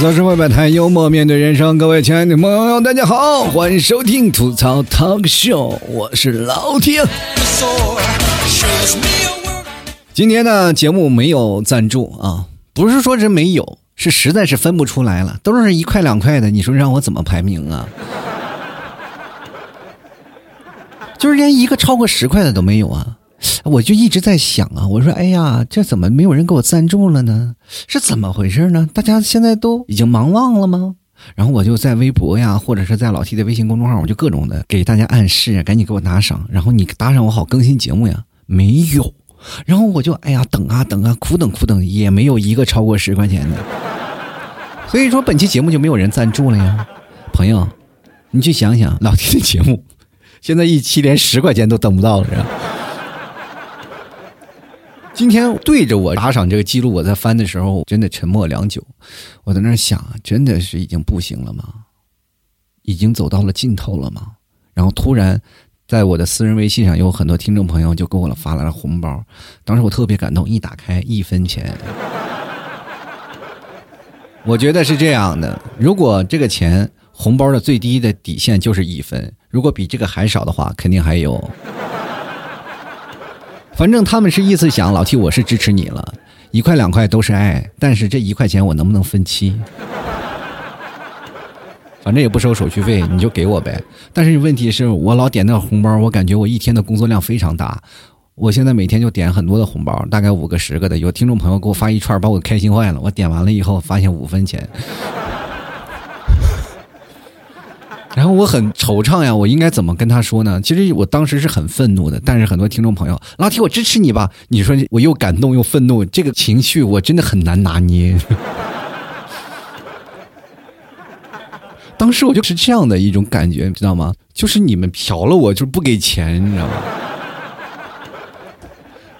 槽社会百态，幽默面对人生。各位亲爱的朋友，大家好，欢迎收听吐槽 talk show，我是老铁。今天的节目没有赞助啊，不是说真没有，是实在是分不出来了，都是一块两块的，你说让我怎么排名啊？就是连一个超过十块的都没有啊！我就一直在想啊，我说，哎呀，这怎么没有人给我赞助了呢？是怎么回事呢？大家现在都已经忙忘了吗？然后我就在微博呀，或者是在老 T 的微信公众号，我就各种的给大家暗示，赶紧给我打赏，然后你打赏我好更新节目呀。没有，然后我就哎呀等啊等啊，苦等苦等，也没有一个超过十块钱的。所以说本期节目就没有人赞助了呀，朋友，你去想想老 T 的节目。现在一期连十块钱都等不到了，是吧？今天对着我打赏这个记录，我在翻的时候，真的沉默良久。我在那想，真的是已经不行了吗？已经走到了尽头了吗？然后突然，在我的私人微信上，有很多听众朋友就给我发来了红包。当时我特别感动，一打开一分钱。我觉得是这样的，如果这个钱。红包的最低的底线就是一分，如果比这个还少的话，肯定还有。反正他们是意思想，老 T 我是支持你了，一块两块都是爱，但是这一块钱我能不能分期？反正也不收手续费，你就给我呗。但是问题是我老点那个红包，我感觉我一天的工作量非常大。我现在每天就点很多的红包，大概五个十个的。有听众朋友给我发一串，把我开心坏了。我点完了以后，发现五分钱。然后我很惆怅呀，我应该怎么跟他说呢？其实我当时是很愤怒的，但是很多听众朋友，老铁，我支持你吧。你说我又感动又愤怒，这个情绪我真的很难拿捏。当时我就是这样的一种感觉，知道吗？就是你们嫖了我，就是不给钱，你知道吗？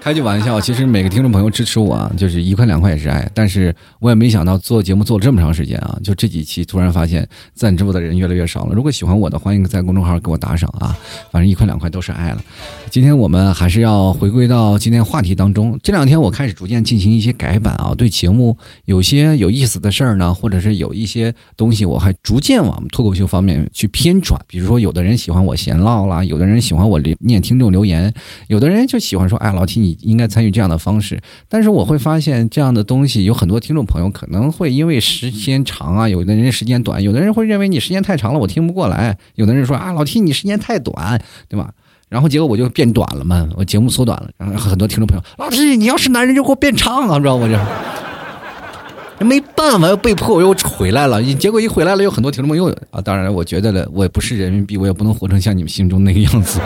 开句玩笑，其实每个听众朋友支持我啊，就是一块两块也是爱。但是我也没想到做节目做了这么长时间啊，就这几期突然发现赞助的人越来越少了。如果喜欢我的，欢迎在公众号给我打赏啊，反正一块两块都是爱了。今天我们还是要回归到今天话题当中。这两天我开始逐渐进行一些改版啊，对节目有些有意思的事儿呢，或者是有一些东西，我还逐渐往脱口秀方面去偏转。比如说，有的人喜欢我闲唠啦，有的人喜欢我念听众留言，有的人就喜欢说，哎，老提你。应该参与这样的方式，但是我会发现这样的东西有很多听众朋友可能会因为时间长啊，有的人时间短，有的人会认为你时间太长了，我听不过来；有的人说啊，老 T 你时间太短，对吧？然后结果我就变短了嘛，我节目缩短了，然后很多听众朋友，老 T 你要是男人就给我变长啊，知道吗？这没办法，又被迫我又回来了，结果一回来了，有很多听众朋友啊，当然我觉得了，我也不是人民币，我也不能活成像你们心中那个样子。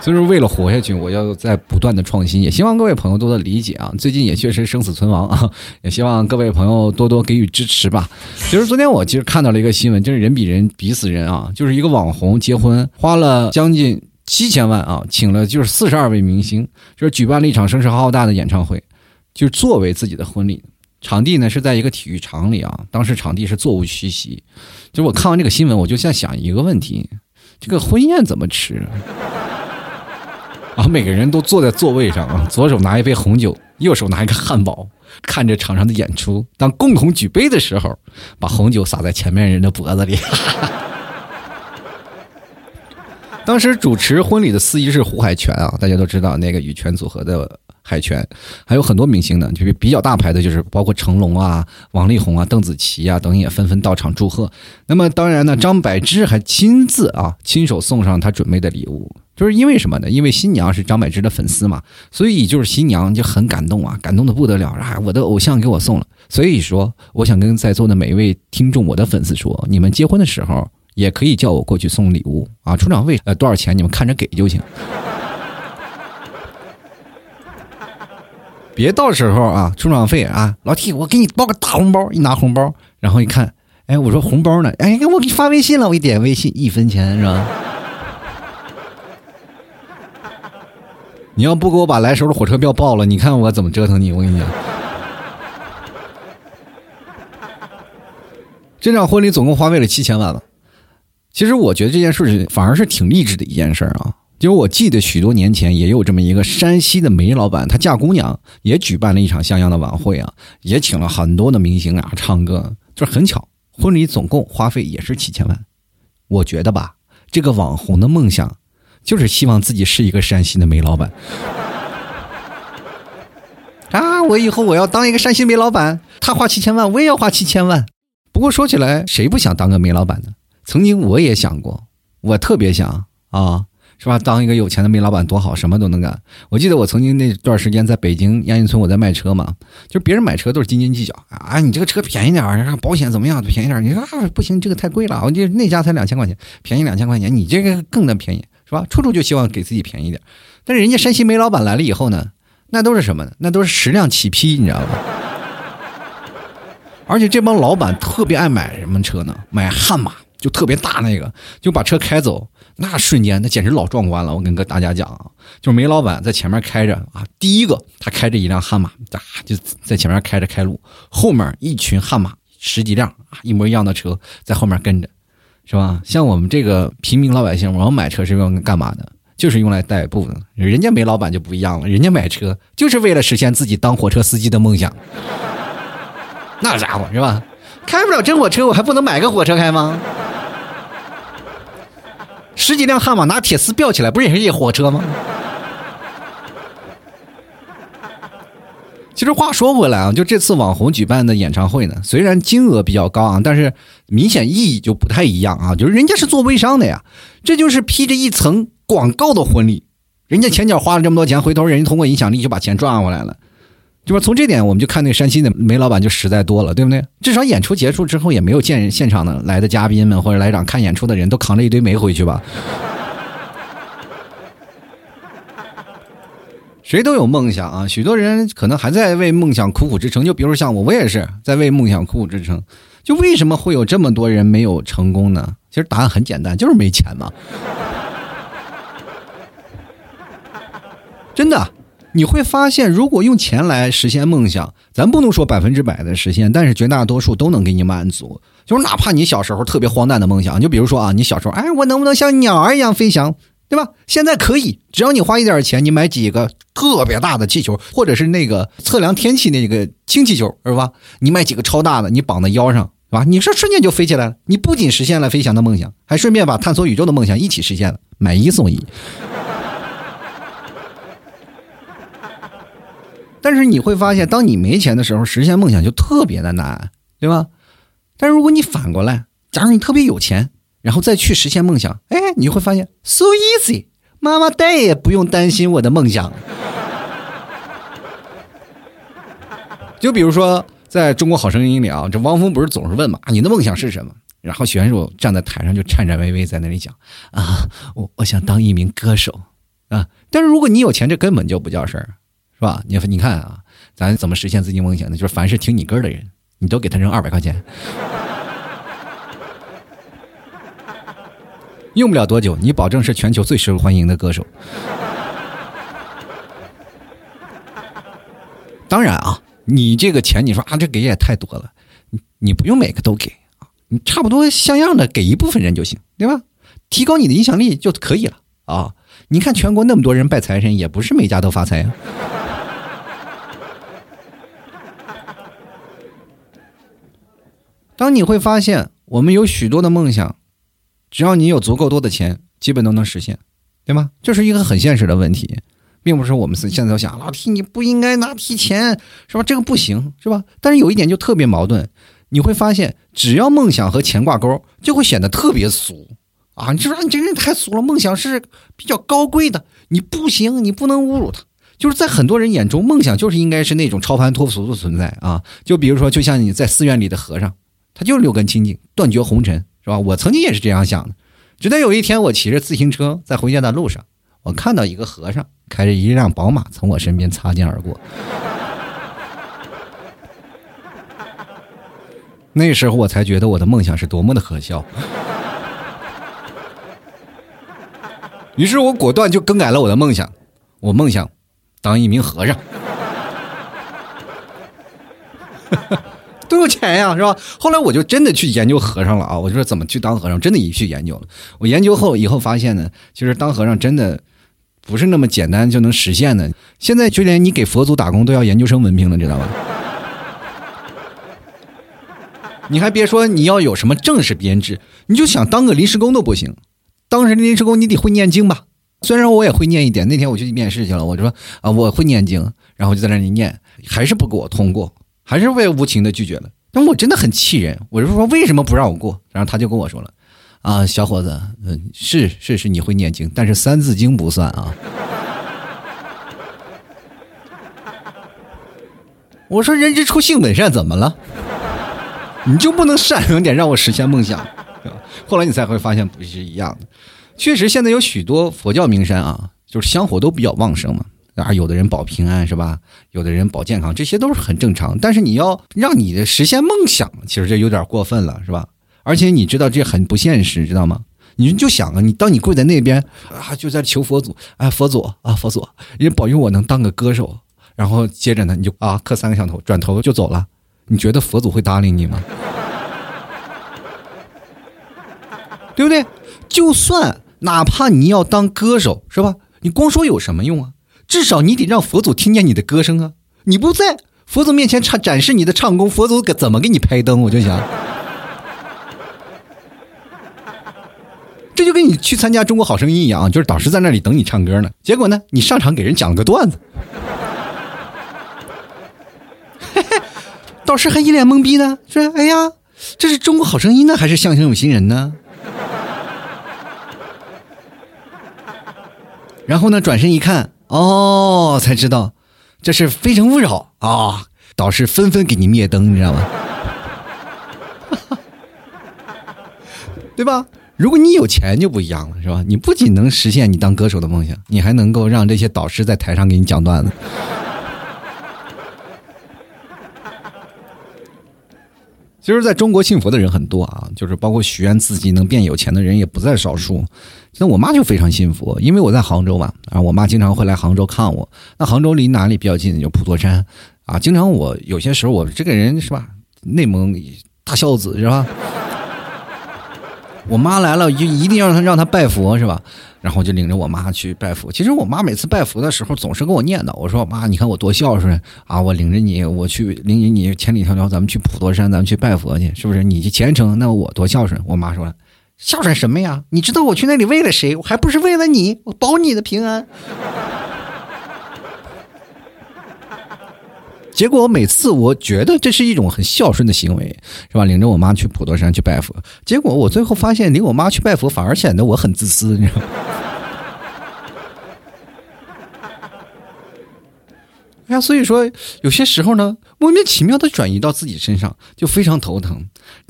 所以说，为了活下去，我要在不断的创新。也希望各位朋友多多理解啊！最近也确实生死存亡啊，也希望各位朋友多多给予支持吧。其 实昨天我其实看到了一个新闻，就是人比人比死人啊！就是一个网红结婚花了将近七千万啊，请了就是四十二位明星，就是举办了一场声势浩大的演唱会，就是作为自己的婚礼。场地呢是在一个体育场里啊，当时场地是座无虚席。就我看完这个新闻，我就在想一个问题：这个婚宴怎么吃？然后每个人都坐在座位上啊，左手拿一杯红酒，右手拿一个汉堡，看着场上的演出。当共同举杯的时候，把红酒洒在前面人的脖子里。当时主持婚礼的司仪是胡海泉啊，大家都知道那个羽泉组合的海泉，还有很多明星呢，就是比较大牌的，就是包括成龙啊、王力宏啊、邓紫棋啊等也纷纷到场祝贺。那么当然呢，张柏芝还亲自啊亲手送上他准备的礼物。就是因为什么呢？因为新娘是张柏芝的粉丝嘛，所以就是新娘就很感动啊，感动的不得了啊！我的偶像给我送了，所以说我想跟在座的每一位听众、我的粉丝说，你们结婚的时候也可以叫我过去送礼物啊，出场费呃多少钱你们看着给就行，别到时候啊出场费啊，老 T 我给你包个大红包，一拿红包，然后一看，哎我说红包呢？哎我给你发微信了，我一点微信一分钱是吧？你要不给我把来时候的火车票报了，你看我怎么折腾你！我跟你讲，这场婚礼总共花费了七千万了。其实我觉得这件事情反而是挺励志的一件事啊。就是我记得许多年前也有这么一个山西的煤老板，他嫁姑娘也举办了一场像样的晚会啊，也请了很多的明星啊唱歌，就是很巧，婚礼总共花费也是七千万。我觉得吧，这个网红的梦想就是希望自己是一个山西的煤老板啊！我以后我要当一个山西煤老板，他花七千万，我也要花七千万。不过说起来，谁不想当个煤老板呢？曾经我也想过，我特别想啊。是吧？当一个有钱的煤老板多好，什么都能干。我记得我曾经那段时间在北京亚运村，我在卖车嘛，就别人买车都是斤斤计较啊，你这个车便宜点儿保险怎么样？便宜点儿你说啊，不行，这个太贵了，我就那家才两千块钱，便宜两千块钱，你这个更能便宜，是吧？处处就希望给自己便宜点。但是人家山西煤老板来了以后呢，那都是什么呢？那都是十辆起批，你知道吧？而且这帮老板特别爱买什么车呢？买悍马，就特别大那个，就把车开走。那瞬间，那简直老壮观了！我跟大家讲啊，就是煤老板在前面开着啊，第一个他开着一辆悍马，哒就在前面开着开路，后面一群悍马十几辆，一模一样的车在后面跟着，是吧？像我们这个平民老百姓，我们买车是用干嘛的？就是用来代步的。人家煤老板就不一样了，人家买车就是为了实现自己当火车司机的梦想。那家伙是吧？开不了真火车，我还不能买个火车开吗？十几辆悍马拿铁丝吊起来，不是也是一火车吗？其实话说回来啊，就这次网红举办的演唱会呢，虽然金额比较高啊，但是明显意义就不太一样啊。就是人家是做微商的呀，这就是披着一层广告的婚礼，人家前脚花了这么多钱，回头人家通过影响力就把钱赚回来了。就说从这点，我们就看那山西的煤老板就实在多了，对不对？至少演出结束之后，也没有见现场的来的嘉宾们或者来场看演出的人都扛着一堆煤回去吧。谁都有梦想啊，许多人可能还在为梦想苦苦支撑。就比如像我，我也是在为梦想苦苦支撑。就为什么会有这么多人没有成功呢？其实答案很简单，就是没钱嘛。真的。你会发现，如果用钱来实现梦想，咱不能说百分之百的实现，但是绝大多数都能给你满足。就是哪怕你小时候特别荒诞的梦想，就比如说啊，你小时候，哎，我能不能像鸟儿一样飞翔，对吧？现在可以，只要你花一点钱，你买几个特别大的气球，或者是那个测量天气那个氢气球，是吧？你买几个超大的，你绑在腰上，是吧？你说瞬间就飞起来了。你不仅实现了飞翔的梦想，还顺便把探索宇宙的梦想一起实现了，买一送一。但是你会发现，当你没钱的时候，实现梦想就特别的难，对吧？但如果你反过来，假如你特别有钱，然后再去实现梦想，哎，你会发现 so easy，妈妈再也不用担心我的梦想。就比如说，在中国好声音里啊，这汪峰不是总是问嘛，你的梦想是什么？然后选手站在台上就颤颤巍巍在那里讲啊，我我想当一名歌手啊。但是如果你有钱，这根本就不叫事儿。是吧？你你看啊，咱怎么实现自己梦想呢？就是凡是听你歌的人，你都给他扔二百块钱，用不了多久，你保证是全球最受欢迎的歌手。当然啊，你这个钱，你说啊，这给也太多了，你你不用每个都给啊，你差不多像样的给一部分人就行，对吧？提高你的影响力就可以了啊！你看全国那么多人拜财神，也不是每家都发财啊。当你会发现，我们有许多的梦想，只要你有足够多的钱，基本都能实现，对吗？这是一个很现实的问题，并不是我们现在都想老提你不应该拿提钱，是吧？这个不行，是吧？但是有一点就特别矛盾，你会发现，只要梦想和钱挂钩，就会显得特别俗啊！你说你这人太俗了，梦想是比较高贵的，你不行，你不能侮辱他。就是在很多人眼中，梦想就是应该是那种超凡脱俗的存在啊！就比如说，就像你在寺院里的和尚。他就是六根清净，断绝红尘，是吧？我曾经也是这样想的。直到有一天，我骑着自行车在回家的路上，我看到一个和尚开着一辆宝马从我身边擦肩而过。那时候我才觉得我的梦想是多么的可笑。于是我果断就更改了我的梦想，我梦想当一名和尚。都有钱呀，是吧？后来我就真的去研究和尚了啊！我就说怎么去当和尚，真的也去研究了。我研究后以后发现呢，其实当和尚真的不是那么简单就能实现的。现在就连你给佛祖打工都要研究生文凭了，知道吧？你还别说，你要有什么正式编制，你就想当个临时工都不行。当时临时工你得会念经吧？虽然我也会念一点。那天我去面试去了，我就说啊，我会念经，然后就在那里念，还是不给我通过，还是被无情的拒绝了。但我真的很气人，我就说为什么不让我过？然后他就跟我说了，啊，小伙子，嗯，是是是，你会念经，但是三字经不算啊。我说人之初性本善，怎么了？你就不能善良点，让我实现梦想？后来你才会发现不是一样的。确实，现在有许多佛教名山啊，就是香火都比较旺盛嘛。啊，有的人保平安是吧？有的人保健康，这些都是很正常。但是你要让你的实现梦想，其实这有点过分了，是吧？而且你知道这很不现实，知道吗？你就想啊，你当你跪在那边啊，就在求佛祖，哎，佛祖啊，佛祖，人保佑我能当个歌手。然后接着呢，你就啊磕三个响头，转头就走了。你觉得佛祖会搭理你吗？对不对？就算哪怕你要当歌手，是吧？你光说有什么用啊？至少你得让佛祖听见你的歌声啊！你不在佛祖面前唱展示你的唱功，佛祖给怎么给你拍灯？我就想，这就跟你去参加中国好声音一样，就是导师在那里等你唱歌呢。结果呢，你上场给人讲了个段子。导师还一脸懵逼呢，说：“哎呀，这是中国好声音呢，还是相声有新人呢？”然后呢，转身一看，哦，才知道这是《非诚勿扰》啊！导师纷纷给你灭灯，你知道吗？对吧？如果你有钱就不一样了，是吧？你不仅能实现你当歌手的梦想，你还能够让这些导师在台上给你讲段子。其实，在中国信佛的人很多啊，就是包括许愿自己能变有钱的人也不在少数。那我妈就非常信佛，因为我在杭州嘛，啊，我妈经常会来杭州看我。那杭州离哪里比较近？就普陀山，啊，经常我有些时候我这个人是吧，内蒙大孝子是吧？我妈来了，就一定要让她让她拜佛是吧？然后就领着我妈去拜佛。其实我妈每次拜佛的时候，总是跟我念叨：“我说妈，你看我多孝顺啊！我领着你，我去领着你千里迢迢，咱们去普陀山，咱们去拜佛去，是不是？你虔诚，那我多孝顺。”我妈说：“孝顺什么呀？你知道我去那里为了谁？我还不是为了你，我保你的平安。”结果每次我觉得这是一种很孝顺的行为，是吧？领着我妈去普陀山去拜佛，结果我最后发现领我妈去拜佛反而显得我很自私，你知道吗？哎呀，所以说有些时候呢，莫名其妙的转移到自己身上就非常头疼。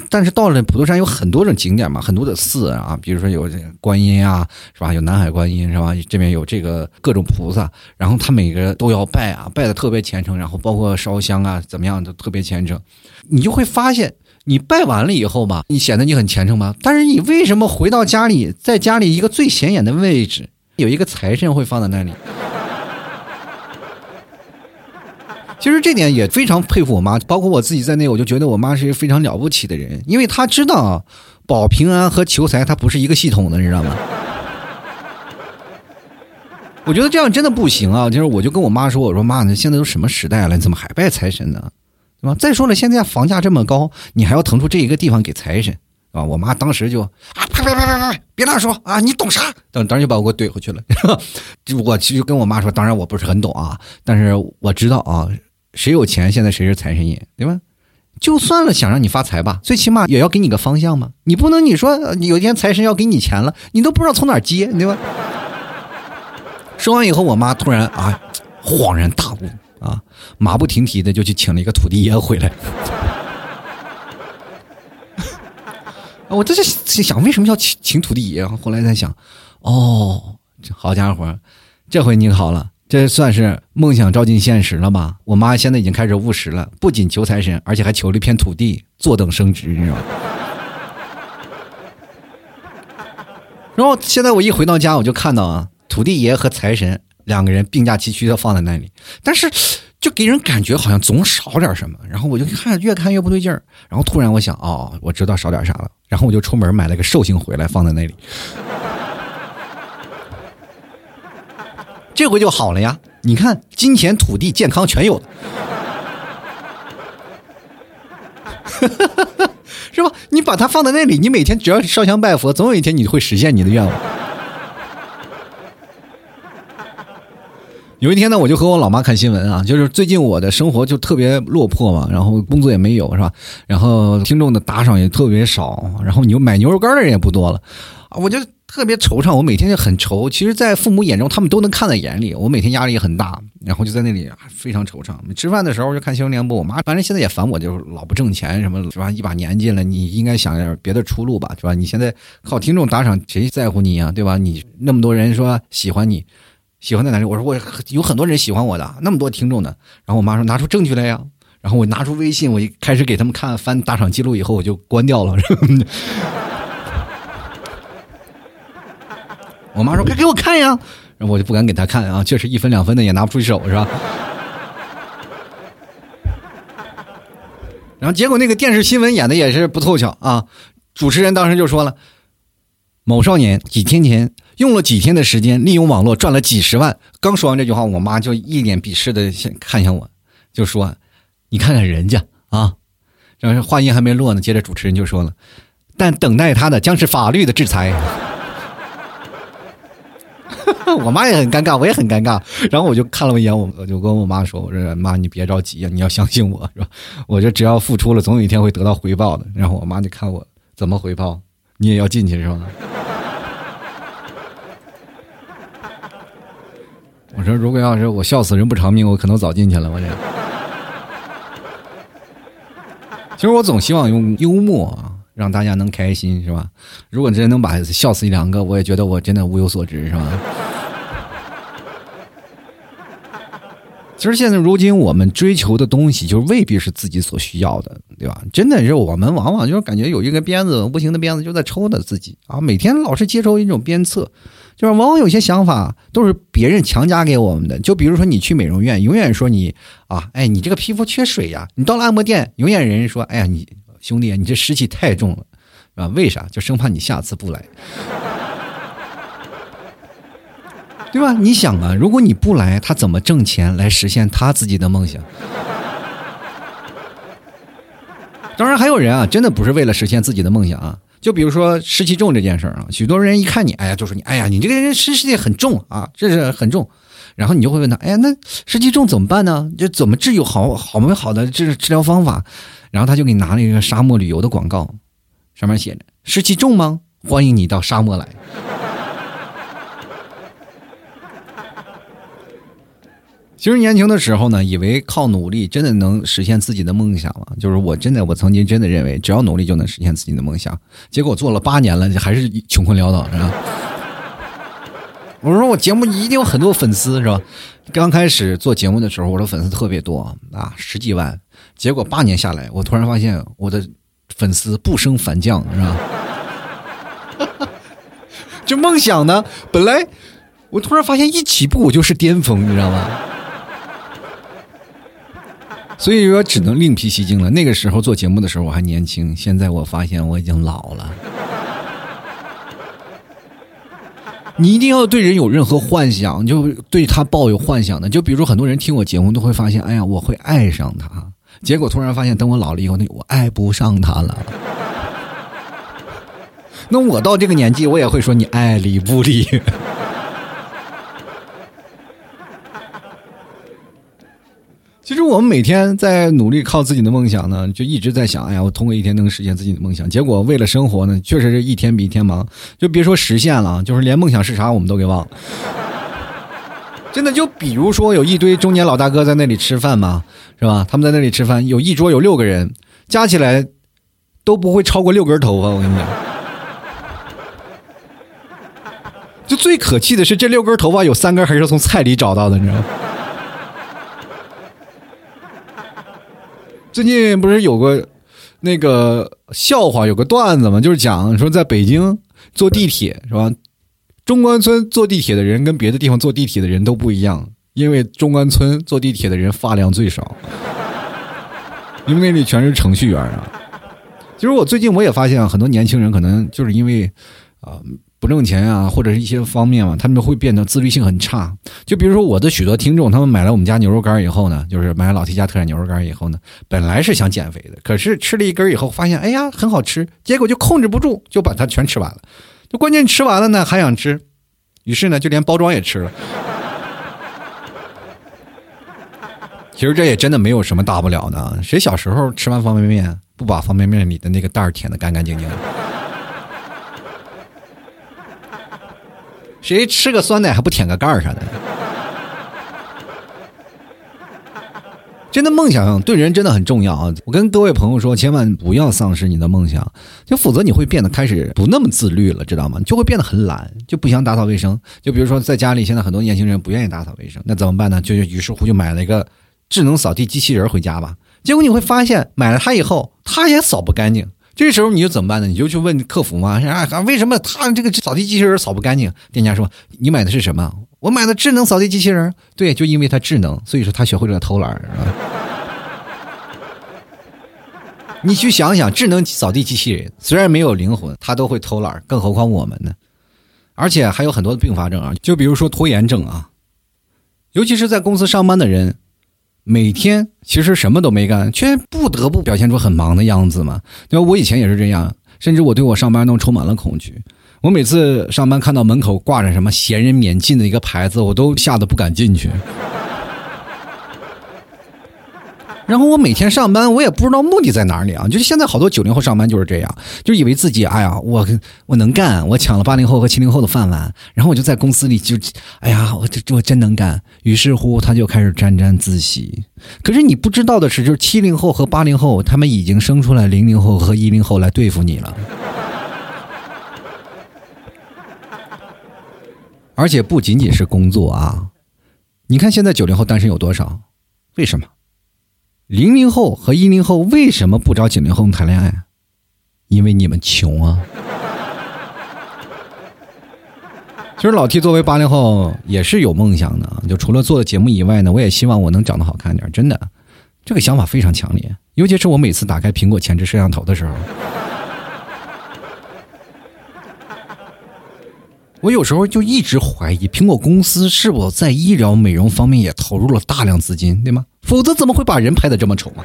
但是到了普陀山有很多种景点嘛，很多的寺啊，比如说有观音啊，是吧？有南海观音是吧？这边有这个各种菩萨，然后他每个人都要拜啊，拜的特别虔诚，然后包括烧香啊，怎么样都特别虔诚。你就会发现，你拜完了以后吧，你显得你很虔诚吗？但是你为什么回到家里，在家里一个最显眼的位置，有一个财神会放在那里？其实这点也非常佩服我妈，包括我自己在内，我就觉得我妈是一个非常了不起的人，因为她知道保平安和求财它不是一个系统的，你知道吗？我觉得这样真的不行啊！就是我就跟我妈说：“我说妈，你现在都什么时代了，你怎么还拜财神呢？对吧？再说了，现在房价这么高，你还要腾出这一个地方给财神啊？”我妈当时就啊，呸呸呸呸呸，别乱说啊！你懂啥？等当时就把我给我怼回去了。就我其实跟我妈说，当然我不是很懂啊，但是我知道啊。谁有钱，现在谁是财神爷，对吧？就算了，想让你发财吧，最起码也要给你个方向嘛。你不能你说有一天财神要给你钱了，你都不知道从哪接，对吧？说完以后，我妈突然啊，恍然大悟啊，马不停蹄的就去请了一个土地爷回来。我这是想为什么要请请土地爷？后来在想，哦，好家伙，这回你好了。这算是梦想照进现实了吧？我妈现在已经开始务实了，不仅求财神，而且还求了一片土地，坐等升值，你知道吗？然后现在我一回到家，我就看到啊，土地爷和财神两个人并驾齐驱的放在那里，但是就给人感觉好像总少点什么。然后我就看，越看越不对劲儿。然后突然我想，哦，我知道少点啥了。然后我就出门买了个寿星回来放在那里。这回就好了呀！你看，金钱、土地、健康全有了，是吧？你把它放在那里，你每天只要烧香拜佛，总有一天你会实现你的愿望。有一天呢，我就和我老妈看新闻啊，就是最近我的生活就特别落魄嘛，然后工作也没有，是吧？然后听众的打赏也特别少，然后牛买牛肉干的人也不多了，我就特别惆怅，我每天就很愁。其实，在父母眼中，他们都能看在眼里，我每天压力也很大，然后就在那里非常惆怅。吃饭的时候就看新闻联播，我妈反正现在也烦我，就是老不挣钱什么，是吧？一把年纪了，你应该想点别的出路吧，是吧？你现在靠听众打赏，谁在乎你呀，对吧？你那么多人说喜欢你。喜欢在哪里？我说我有很多人喜欢我的，那么多听众呢。然后我妈说拿出证据来呀。然后我拿出微信，我一开始给他们看翻打赏记录以后，我就关掉了。我妈说快给我看呀，然后我就不敢给他看啊，确实一分两分的也拿不出手是吧？然后结果那个电视新闻演的也是不凑巧啊，主持人当时就说了，某少年几天前。用了几天的时间，利用网络赚了几十万。刚说完这句话，我妈就一脸鄙视的看向我，就说：“你看看人家啊！”然后话音还没落呢，接着主持人就说了：“但等待他的将是法律的制裁。” 我妈也很尴尬，我也很尴尬。然后我就看了我一眼，我我就跟我妈说：“我说妈，你别着急啊，你要相信我，是吧？我就只要付出了，总有一天会得到回报的。”然后我妈就看我怎么回报，你也要进去是吧？我说，如果要是我笑死人不偿命，我可能早进去了。我这，其实我总希望用幽默啊，让大家能开心，是吧？如果真能把笑死一两个，我也觉得我真的物有所值，是吧？其实现在如今我们追求的东西，就未必是自己所需要的，对吧？真的是我们往往就是感觉有一个鞭子，无形的鞭子就在抽着自己啊，每天老是接受一种鞭策。就是往往有些想法都是别人强加给我们的，就比如说你去美容院，永远说你啊，哎，你这个皮肤缺水呀；你到了按摩店，永远人说，哎呀，你兄弟，你这湿气太重了，啊，为啥？就生怕你下次不来，对吧？你想啊，如果你不来，他怎么挣钱来实现他自己的梦想？当然，还有人啊，真的不是为了实现自己的梦想啊。就比如说湿气重这件事儿啊，许多人一看你，哎呀，就说你，哎呀，你这个人湿气很重啊，这是很重。然后你就会问他，哎呀，那湿气重怎么办呢？就怎么治有好好没好的治治疗方法？然后他就给你拿了一个沙漠旅游的广告，上面写着：湿气重吗？欢迎你到沙漠来。其实年轻的时候呢，以为靠努力真的能实现自己的梦想了。就是我真的，我曾经真的认为，只要努力就能实现自己的梦想。结果做了八年了，还是穷困潦倒，是吧？我说我节目一定有很多粉丝，是吧？刚开始做节目的时候，我的粉丝特别多啊，十几万。结果八年下来，我突然发现我的粉丝不升反降，是吧？就梦想呢，本来我突然发现一起步我就是巅峰，你知道吗？所以说，只能另辟蹊径了。那个时候做节目的时候我还年轻，现在我发现我已经老了。你一定要对人有任何幻想，就对他抱有幻想的。就比如说，很多人听我节目都会发现，哎呀，我会爱上他。结果突然发现，等我老了以后，那我爱不上他了。那我到这个年纪，我也会说你爱理不理。其实我们每天在努力靠自己的梦想呢，就一直在想，哎呀，我通过一天能实现自己的梦想。结果为了生活呢，确实是一天比一天忙，就别说实现了，就是连梦想是啥我们都给忘了。真的，就比如说有一堆中年老大哥在那里吃饭嘛，是吧？他们在那里吃饭，有一桌有六个人，加起来都不会超过六根头发。我跟你讲，就最可气的是，这六根头发有三根还是从菜里找到的，你知道吗？最近不是有个那个笑话，有个段子嘛，就是讲说在北京坐地铁是吧？中关村坐地铁的人跟别的地方坐地铁的人都不一样，因为中关村坐地铁的人发量最少，因为那里全是程序员啊。其实我最近我也发现很多年轻人可能就是因为啊不挣钱啊，或者是一些方面嘛，他们会变得自律性很差。就比如说我的许多听众，他们买了我们家牛肉干以后呢，就是买了老提家特产牛肉干以后呢，本来是想减肥的，可是吃了一根以后发现，哎呀，很好吃，结果就控制不住，就把它全吃完了。就关键吃完了呢，还想吃，于是呢，就连包装也吃了。其实这也真的没有什么大不了的，谁小时候吃完方便面不把方便面里的那个袋儿舔的干干净净？谁吃个酸奶还不舔个盖儿啥的？真的梦想对人真的很重要啊！我跟各位朋友说，千万不要丧失你的梦想，就否则你会变得开始不那么自律了，知道吗？就会变得很懒，就不想打扫卫生。就比如说在家里，现在很多年轻人不愿意打扫卫生，那怎么办呢？就于是乎就买了一个智能扫地机器人回家吧。结果你会发现，买了它以后，它也扫不干净。这时候你就怎么办呢？你就去问客服嘛，啊，为什么他这个扫地机器人扫不干净？店家说：“你买的是什么？我买的智能扫地机器人。对，就因为它智能，所以说他学会了偷懒。你去想想，智能扫地机器人虽然没有灵魂，它都会偷懒，更何况我们呢？而且还有很多的并发症啊，就比如说拖延症啊，尤其是在公司上班的人。每天其实什么都没干，却不得不表现出很忙的样子嘛。对吧？我以前也是这样，甚至我对我上班都充满了恐惧。我每次上班看到门口挂着什么“闲人免进”的一个牌子，我都吓得不敢进去。然后我每天上班，我也不知道目的在哪里啊！就是现在好多九零后上班就是这样，就以为自己哎呀，我我能干，我抢了八零后和七零后的饭碗，然后我就在公司里就，哎呀，我这我真能干。于是乎，他就开始沾沾自喜。可是你不知道的是，就是七零后和八零后，他们已经生出来零零后和一零后来对付你了。而且不仅仅是工作啊，你看现在九零后单身有多少？为什么？零零后和一零后为什么不找九零后谈恋爱？因为你们穷啊！其实老 T 作为八零后也是有梦想的，就除了做节目以外呢，我也希望我能长得好看点。真的，这个想法非常强烈。尤其是我每次打开苹果前置摄像头的时候，我有时候就一直怀疑苹果公司是否在医疗美容方面也投入了大量资金，对吗？否则怎么会把人拍的这么丑啊？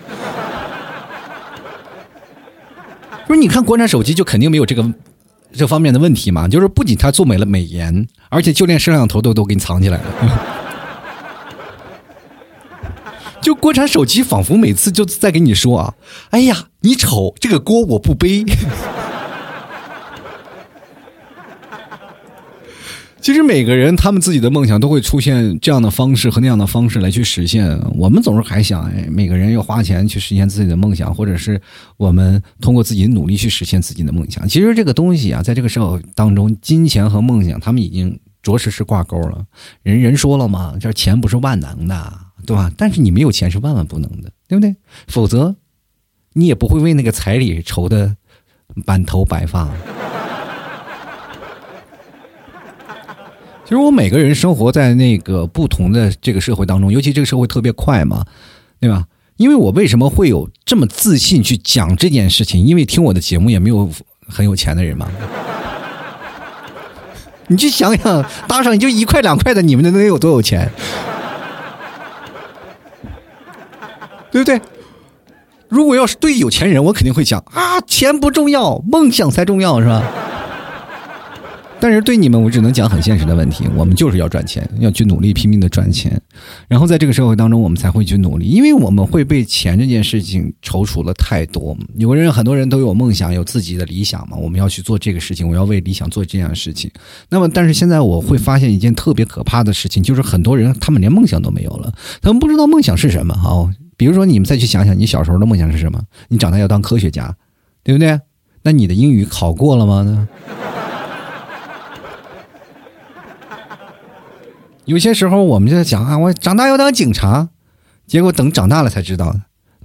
不是，你看国产手机就肯定没有这个这方面的问题嘛？就是不仅它做美了美颜，而且就连摄像头都都给你藏起来了。就国产手机仿佛每次就在跟你说啊：“哎呀，你丑，这个锅我不背。”其实每个人他们自己的梦想都会出现这样的方式和那样的方式来去实现。我们总是还想，哎，每个人要花钱去实现自己的梦想，或者是我们通过自己的努力去实现自己的梦想。其实这个东西啊，在这个社会当中，金钱和梦想他们已经着实是挂钩了。人人说了嘛，这钱不是万能的，对吧？但是你没有钱是万万不能的，对不对？否则你也不会为那个彩礼愁的满头白发。其实我每个人生活在那个不同的这个社会当中，尤其这个社会特别快嘛，对吧？因为我为什么会有这么自信去讲这件事情？因为听我的节目也没有很有钱的人嘛。你去想想，搭上就一块两块的，你们能有多有钱？对不对？如果要是对有钱人，我肯定会讲啊，钱不重要，梦想才重要，是吧？但是对你们，我只能讲很现实的问题。我们就是要赚钱，要去努力拼命的赚钱，然后在这个社会当中，我们才会去努力，因为我们会被钱这件事情踌躇了太多。有人很多人都有梦想，有自己的理想嘛，我们要去做这个事情，我要为理想做这样的事情。那么，但是现在我会发现一件特别可怕的事情，就是很多人他们连梦想都没有了，他们不知道梦想是什么。好，比如说你们再去想想，你小时候的梦想是什么？你长大要当科学家，对不对？那你的英语考过了吗？有些时候我们就在讲啊，我长大要当警察，结果等长大了才知道，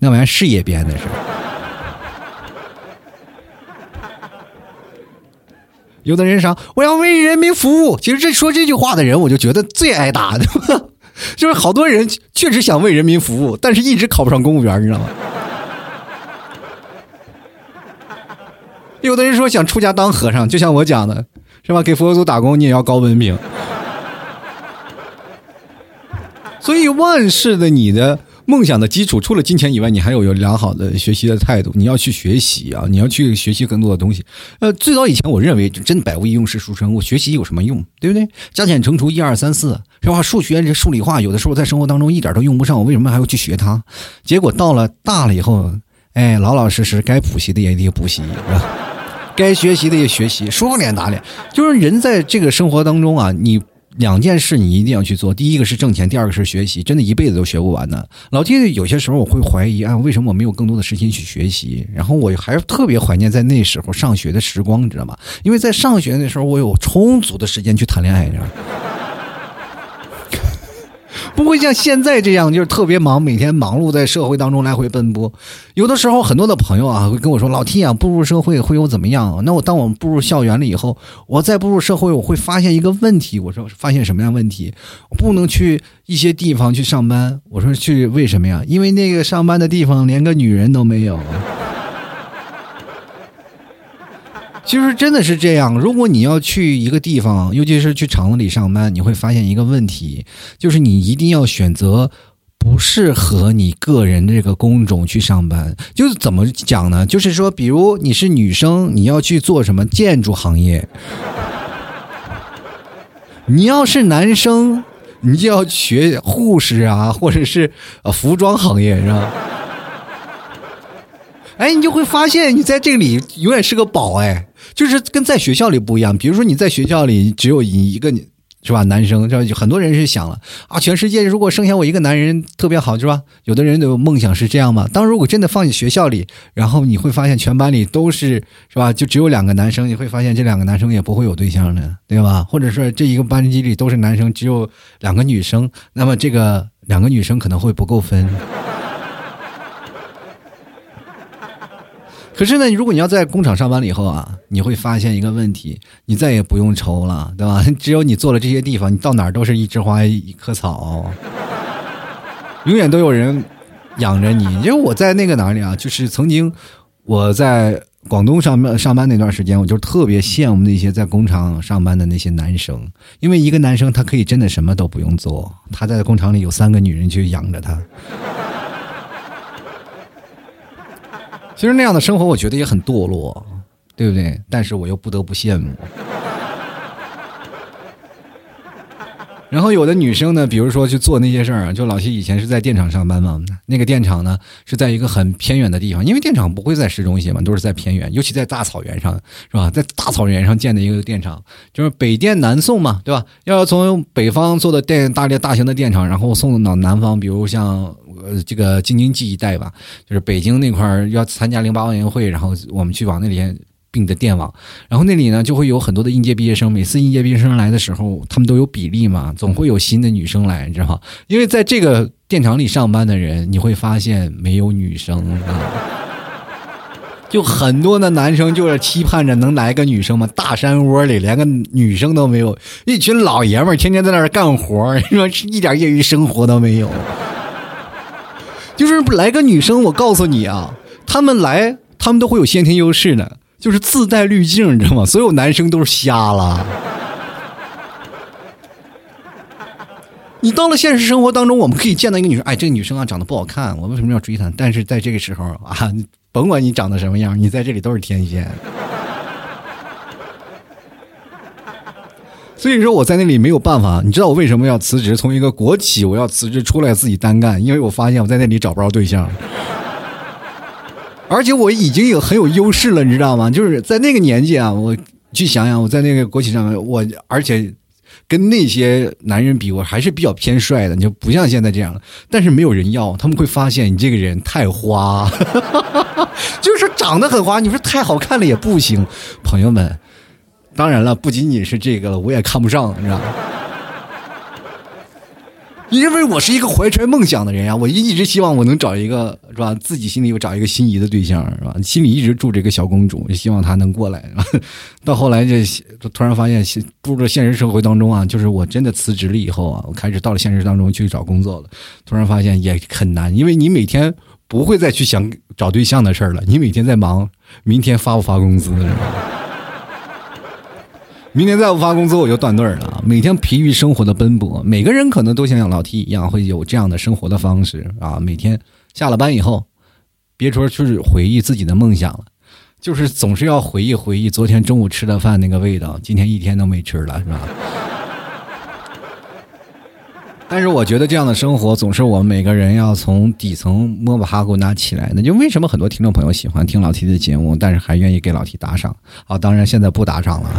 那玩意儿事业编的是。有的人说我要为人民服务，其实这说这句话的人，我就觉得最挨打的，就是好多人确实想为人民服务，但是一直考不上公务员，你知道吗？有的人说想出家当和尚，就像我讲的。是吧？给佛祖打工你也要高文凭。所以万事的你的。梦想的基础除了金钱以外，你还有有良好的学习的态度。你要去学习啊，你要去学习更多的东西。呃，最早以前我认为真百无一用是书生，我学习有什么用？对不对？加减乘除一二三四，是吧？数学这数理化有的时候在生活当中一点都用不上，我为什么还要去学它？结果到了大了以后，哎，老老实实该补习的也得补习，是吧？该学习的也学习，说脸打脸。就是人在这个生活当中啊，你。两件事你一定要去做，第一个是挣钱，第二个是学习，真的一辈子都学不完的。老弟，有些时候我会怀疑啊，为什么我没有更多的时间去学习？然后我还特别怀念在那时候上学的时光，你知道吗？因为在上学那时候，我有充足的时间去谈恋爱，你知道吗？不会像现在这样，就是特别忙，每天忙碌在社会当中来回奔波。有的时候，很多的朋友啊会跟我说：“老 T 啊，步入社会会有怎么样？”那我当我们步入校园了以后，我再步入社会，我会发现一个问题。我说：“发现什么样问题？我不能去一些地方去上班。”我说：“去为什么呀？因为那个上班的地方连个女人都没有。”其实真的是这样。如果你要去一个地方，尤其是去厂子里上班，你会发现一个问题，就是你一定要选择不适合你个人这个工种去上班。就是怎么讲呢？就是说，比如你是女生，你要去做什么建筑行业；你要是男生，你就要学护士啊，或者是呃服装行业，是吧？哎，你就会发现，你在这里永远是个宝，哎。就是跟在学校里不一样，比如说你在学校里只有你一个，是吧？男生，就很多人是想了啊，全世界如果剩下我一个男人特别好，是吧？有的人的梦想是这样嘛。当如果真的放进学校里，然后你会发现全班里都是，是吧？就只有两个男生，你会发现这两个男生也不会有对象的，对吧？或者说这一个班级里都是男生，只有两个女生，那么这个两个女生可能会不够分。可是呢，如果你要在工厂上班了以后啊，你会发现一个问题，你再也不用愁了，对吧？只有你做了这些地方，你到哪儿都是一枝花一棵草，永远都有人养着你。因为我在那个哪里啊，就是曾经我在广东上班上班那段时间，我就特别羡慕那些在工厂上班的那些男生，因为一个男生他可以真的什么都不用做，他在工厂里有三个女人去养着他。其实那样的生活，我觉得也很堕落，对不对？但是我又不得不羡慕。然后有的女生呢，比如说去做那些事儿啊，就老七以前是在电厂上班嘛，那个电厂呢是在一个很偏远的地方，因为电厂不会在市中心嘛，都是在偏远，尤其在大草原上，是吧？在大草原上建的一个电厂，就是北电南送嘛，对吧？要从北方做的电大列大型的电厂，然后送到南方，比如像呃这个京津冀一带吧，就是北京那块儿要参加零八奥运会，然后我们去往那里。并的电网，然后那里呢就会有很多的应届毕业生。每次应届毕业生来的时候，他们都有比例嘛，总会有新的女生来，你知道吗？因为在这个电厂里上班的人，你会发现没有女生啊，就很多的男生就是期盼着能来个女生嘛。大山窝里连个女生都没有，一群老爷们儿天天在那儿干活，你说一点业余生活都没有。就是来个女生，我告诉你啊，他们来，他们都会有先天优势的。就是自带滤镜，你知道吗？所有男生都是瞎了。你到了现实生活当中，我们可以见到一个女生，哎，这个女生啊长得不好看，我为什么要追她？但是在这个时候啊，甭管你长得什么样，你在这里都是天仙。所以说我在那里没有办法，你知道我为什么要辞职？从一个国企我要辞职出来自己单干，因为我发现我在那里找不着对象。而且我已经有很有优势了，你知道吗？就是在那个年纪啊，我去想想，我在那个国企上，我而且跟那些男人比，我还是比较偏帅的，你就不像现在这样了。但是没有人要，他们会发现你这个人太花，就是长得很花。你说太好看了也不行，朋友们。当然了，不仅仅是这个了，我也看不上，你知道吗？因为我是一个怀揣梦想的人呀，我一直希望我能找一个是吧，自己心里又找一个心仪的对象是吧？心里一直住着一个小公主，希望她能过来。到后来这突然发现，步入了现实社会当中啊，就是我真的辞职了以后啊，我开始到了现实当中去找工作了。突然发现也很难，因为你每天不会再去想找对象的事儿了，你每天在忙明天发不发工资，是吧明天再不发工资我就断队了。每天疲于生活的奔波，每个人可能都像老 T 一样会有这样的生活的方式啊。每天下了班以后，别说去回忆自己的梦想了，就是总是要回忆回忆昨天中午吃的饭那个味道，今天一天都没吃了，是吧？但是我觉得这样的生活总是我们每个人要从底层摸把哈骨拿起来的。就为什么很多听众朋友喜欢听老 T 的节目，但是还愿意给老 T 打赏？啊，当然现在不打赏了。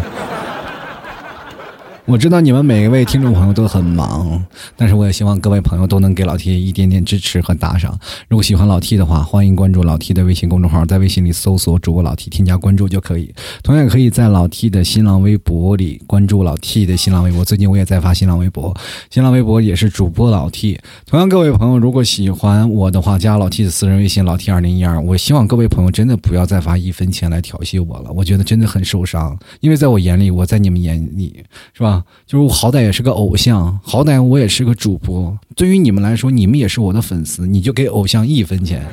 我知道你们每一位听众朋友都很忙，但是我也希望各位朋友都能给老 T 一点点支持和打赏。如果喜欢老 T 的话，欢迎关注老 T 的微信公众号，在微信里搜索主播老 T，添加关注就可以。同样可以在老 T 的新浪微博里关注老 T 的新浪微博。最近我也在发新浪微博，新浪微博也是主播老 T。同样，各位朋友如果喜欢我的话，加老 T 的私人微信老 T 二零一二。我希望各位朋友真的不要再发一分钱来调戏我了，我觉得真的很受伤，因为在我眼里，我在你们眼里是吧？就是我好歹也是个偶像，好歹我也是个主播。对于你们来说，你们也是我的粉丝，你就给偶像一分钱。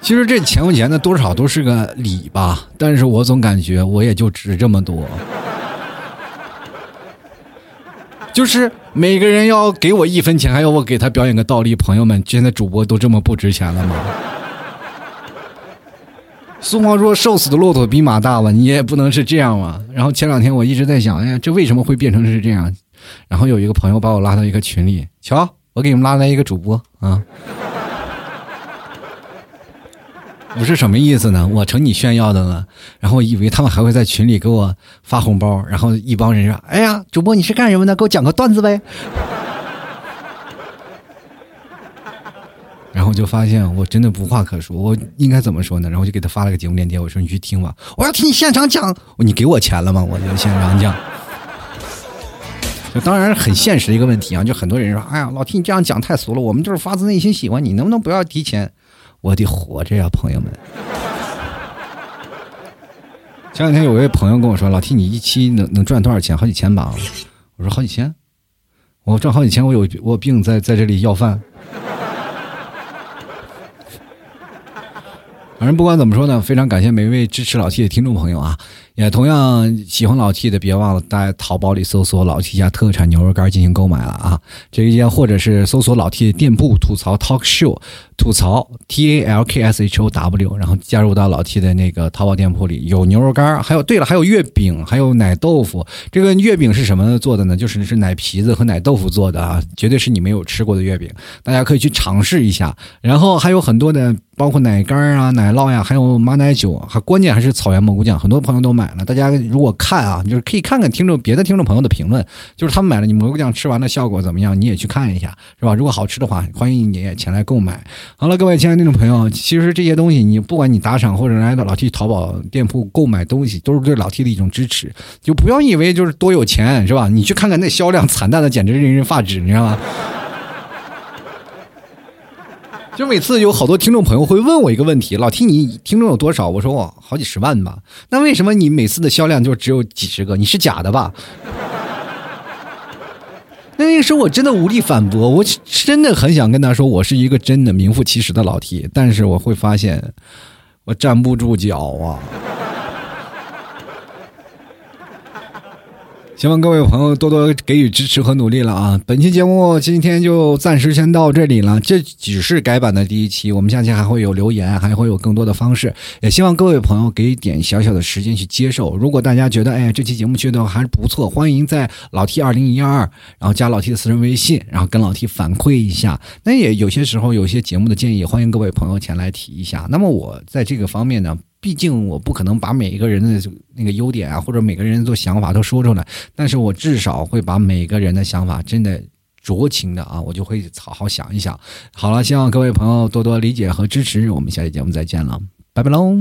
其实这钱不钱的多少都是个礼吧，但是我总感觉我也就值这么多。就是每个人要给我一分钱，还要我给他表演个倒立，朋友们，现在主播都这么不值钱了吗？苏黄说：“瘦死的骆驼比马大吧？你也不能是这样嘛。”然后前两天我一直在想，哎呀，这为什么会变成是这样？然后有一个朋友把我拉到一个群里，瞧，我给你们拉来一个主播啊！我是什么意思呢？我成你炫耀的了。然后我以为他们还会在群里给我发红包，然后一帮人说：“哎呀，主播你是干什么的？给我讲个段子呗。”然后就发现我真的无话可说，我应该怎么说呢？然后就给他发了个节目链接，我说你去听吧，我要听你现场讲。你给我钱了吗？我就现场讲。就当然很现实的一个问题啊，就很多人说，哎呀，老听你这样讲太俗了，我们就是发自内心喜欢你，能不能不要提钱？我得活着呀，朋友们。前两天有位朋友跟我说，老听你一期能能赚多少钱？好几千吧？我说好几千，我赚好几千，我有我有病在在这里要饭。反正不管怎么说呢，非常感谢每一位支持老 T 的听众朋友啊！也同样喜欢老 T 的，别忘了在淘宝里搜索老 T 家特产牛肉干进行购买了啊！这一件或者是搜索老 T 的店铺吐槽 Talk Show，吐槽 T A L K S H O W，然后加入到老 T 的那个淘宝店铺里，有牛肉干，还有对了，还有月饼，还有奶豆腐。这个月饼是什么做的呢？就是是奶皮子和奶豆腐做的啊，绝对是你没有吃过的月饼，大家可以去尝试一下。然后还有很多的。包括奶干啊、奶酪呀，还有马奶酒，还关键还是草原蘑菇酱，很多朋友都买了。大家如果看啊，就是可以看看听众别的听众朋友的评论，就是他们买了你蘑菇酱吃完的效果怎么样，你也去看一下，是吧？如果好吃的话，欢迎你也前来购买。好了，各位亲爱的听众朋友，其实这些东西你不管你打赏或者来到老 T 淘宝店铺购买东西，都是对老 T 的一种支持。就不要以为就是多有钱，是吧？你去看看那销量惨淡的，简直令人发指，你知道吗？就每次有好多听众朋友会问我一个问题：“老 T，你听众有多少？”我说：“我好几十万吧。”那为什么你每次的销量就只有几十个？你是假的吧？那个时候我真的无力反驳，我真的很想跟他说，我是一个真的名副其实的老 T，但是我会发现我站不住脚啊。希望各位朋友多多给予支持和努力了啊！本期节目今天就暂时先到这里了，这只是改版的第一期，我们下期还会有留言，还会有更多的方式，也希望各位朋友给一点小小的时间去接受。如果大家觉得哎这期节目觉得还是不错，欢迎在老 T 二零一二，然后加老 T 的私人微信，然后跟老 T 反馈一下。那也有些时候有些节目的建议，欢迎各位朋友前来提一下。那么我在这个方面呢？毕竟我不可能把每一个人的那个优点啊，或者每个人的想法都说出来，但是我至少会把每个人的想法真的酌情的啊，我就会好好想一想。好了，希望各位朋友多多理解和支持，我们下期节目再见了，拜拜喽。